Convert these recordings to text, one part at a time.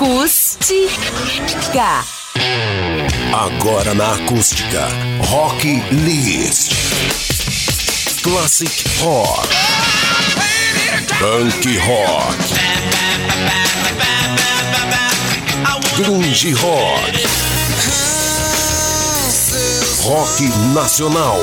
Acústica. Agora na acústica, Rock List. Classic Rock. Punk Rock. Grunge Rock. Rock Nacional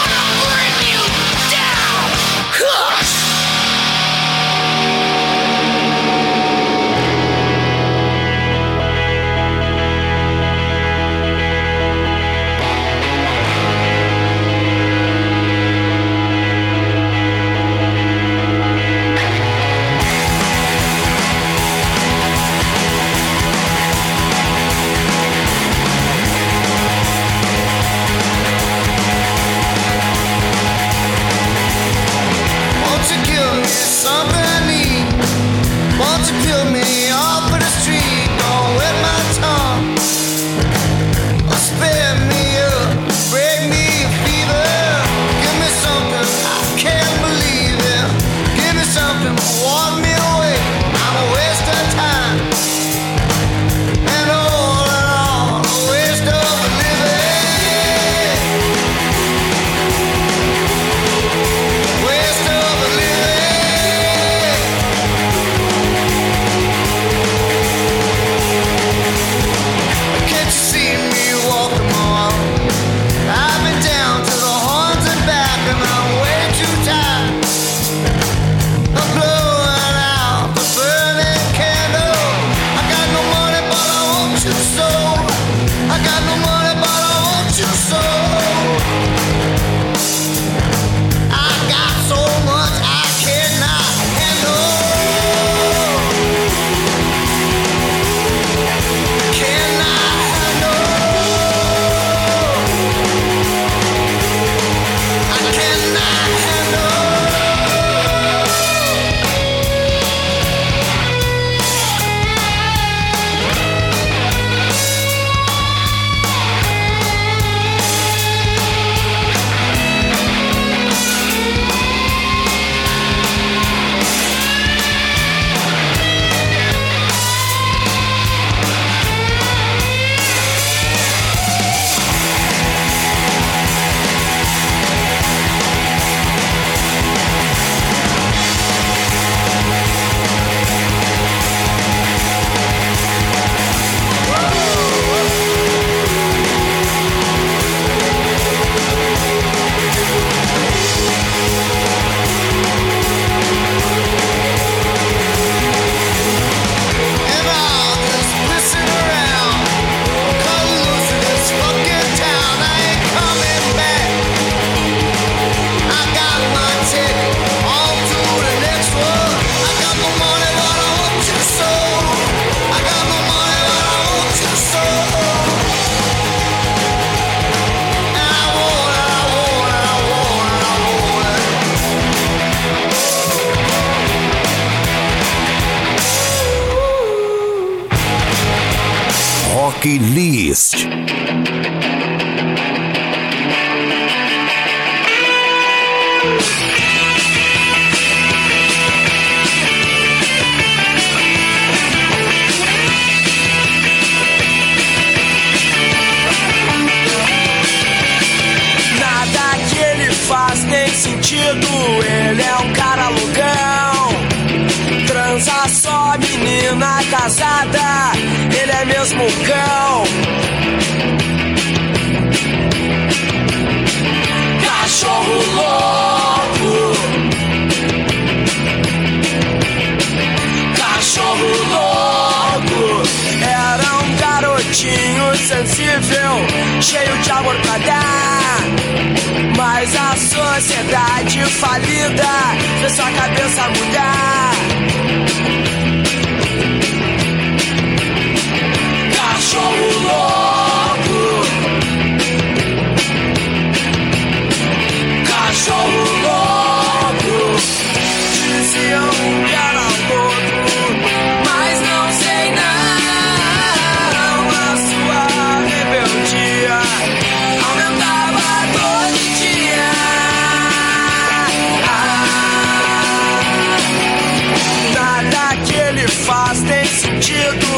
sociedade falida. Se sua cabeça mudar. perdido.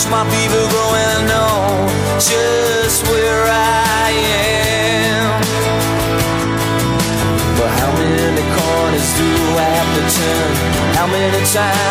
watch my fever grow I know just where I am. But how many corners do I have to turn? How many times?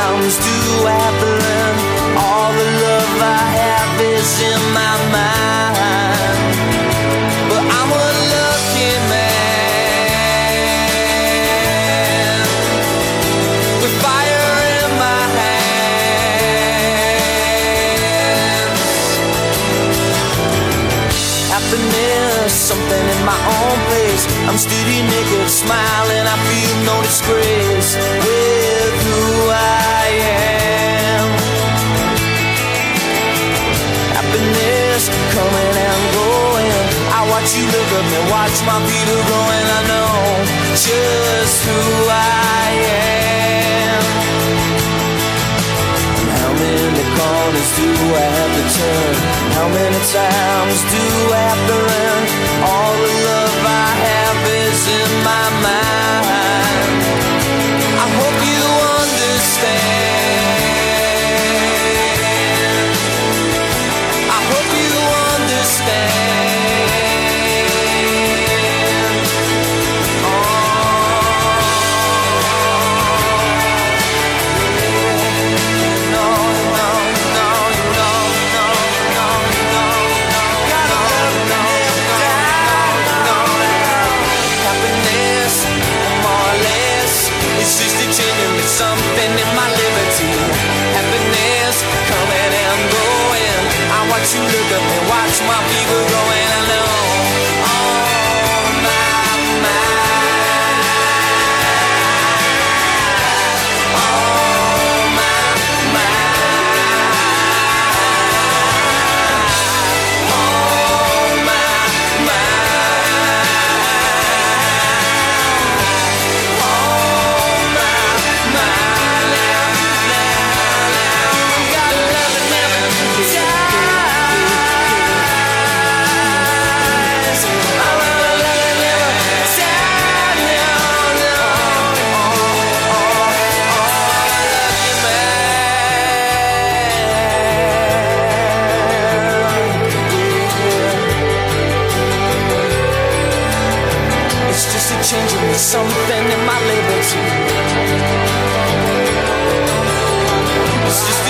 do I have to turn? How many times do I have to run?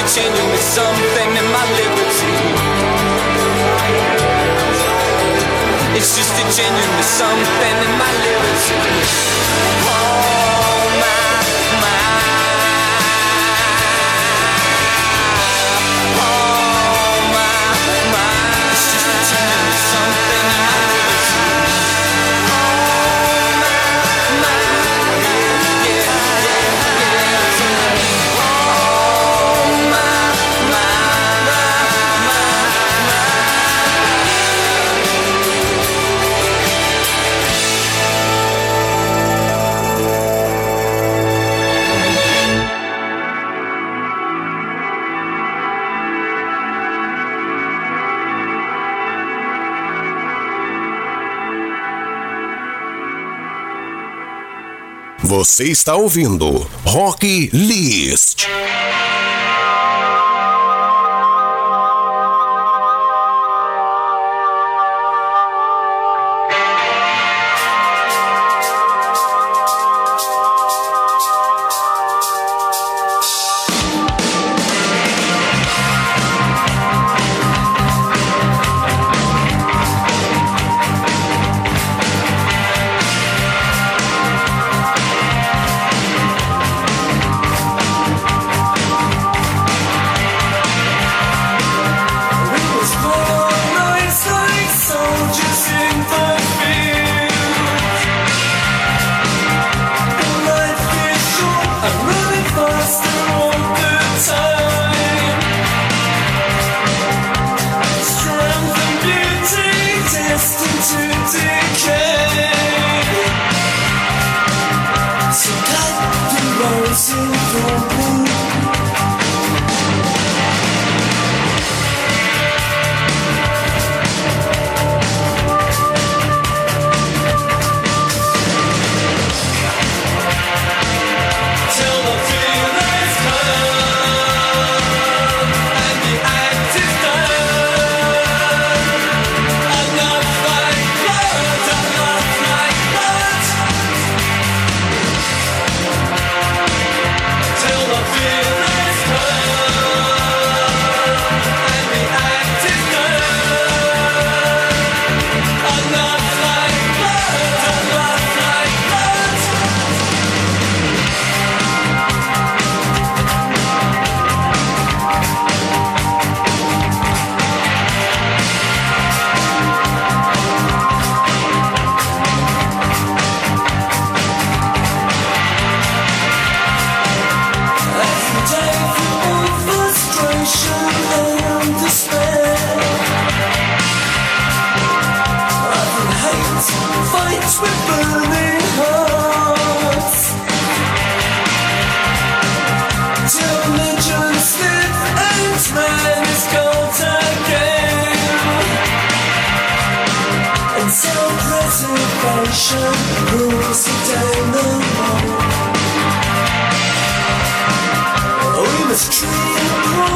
something in my liberty. It's just a genuine something in my liberty. Você está ouvindo Rock Lee. Ligado.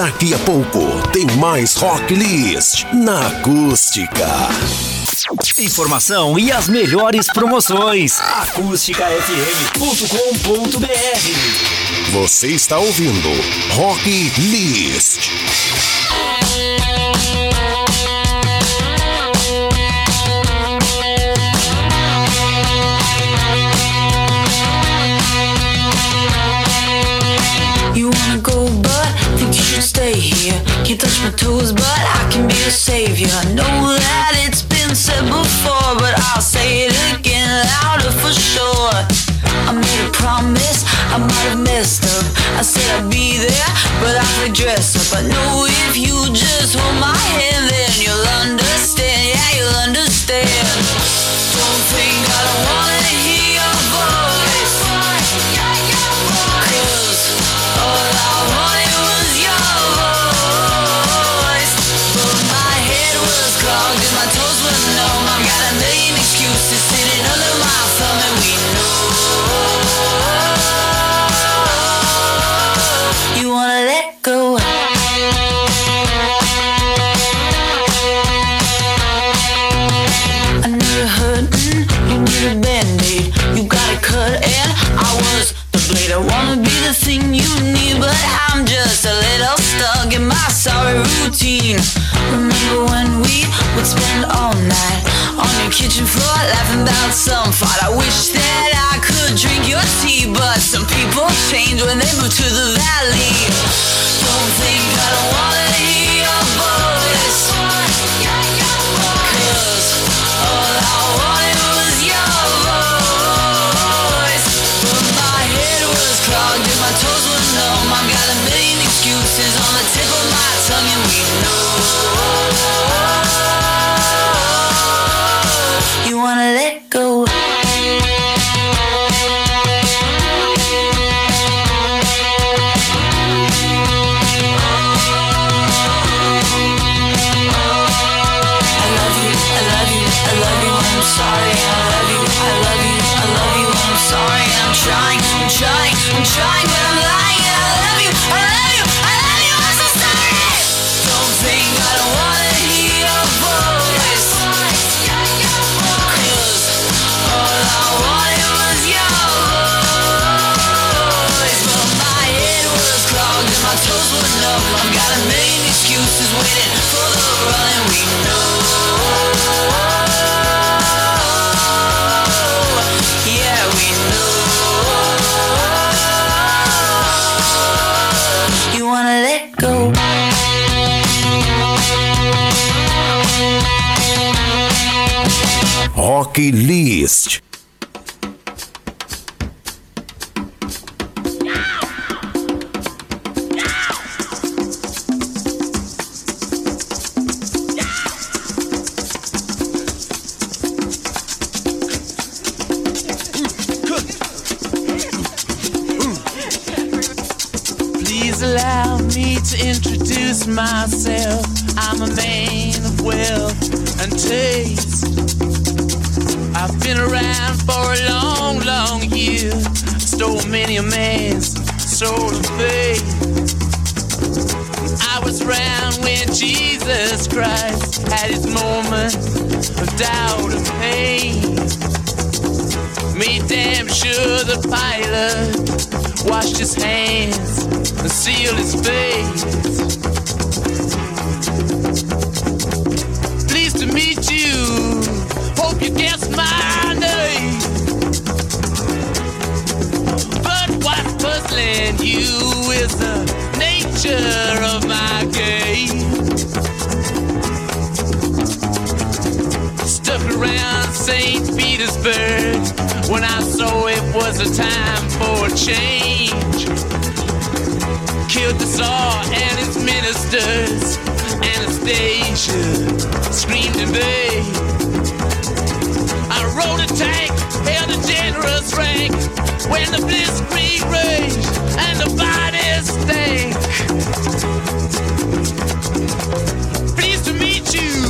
Daqui a pouco tem mais Rock List na Acústica. Informação e as melhores promoções. acústicafm.com.br Você está ouvindo Rock List. but I can be a savior. I know that it's been said before, but I'll say it again louder for sure. I made a promise, I might have messed up. I said I'd be there, but I could dress up. I know if you just hold my hand, then you'll understand. Yeah, you'll understand. Rock List. Please allow me to introduce myself. Pilate, washed his hands, and sealed his face. a time for a change. Killed the Tsar and his ministers. Anastasia screamed in vain. I rode a tank, held a generous rank. When the blitzkrieg raged and the bodies stank. Pleased to meet you.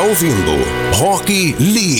Está ouvindo Rock List.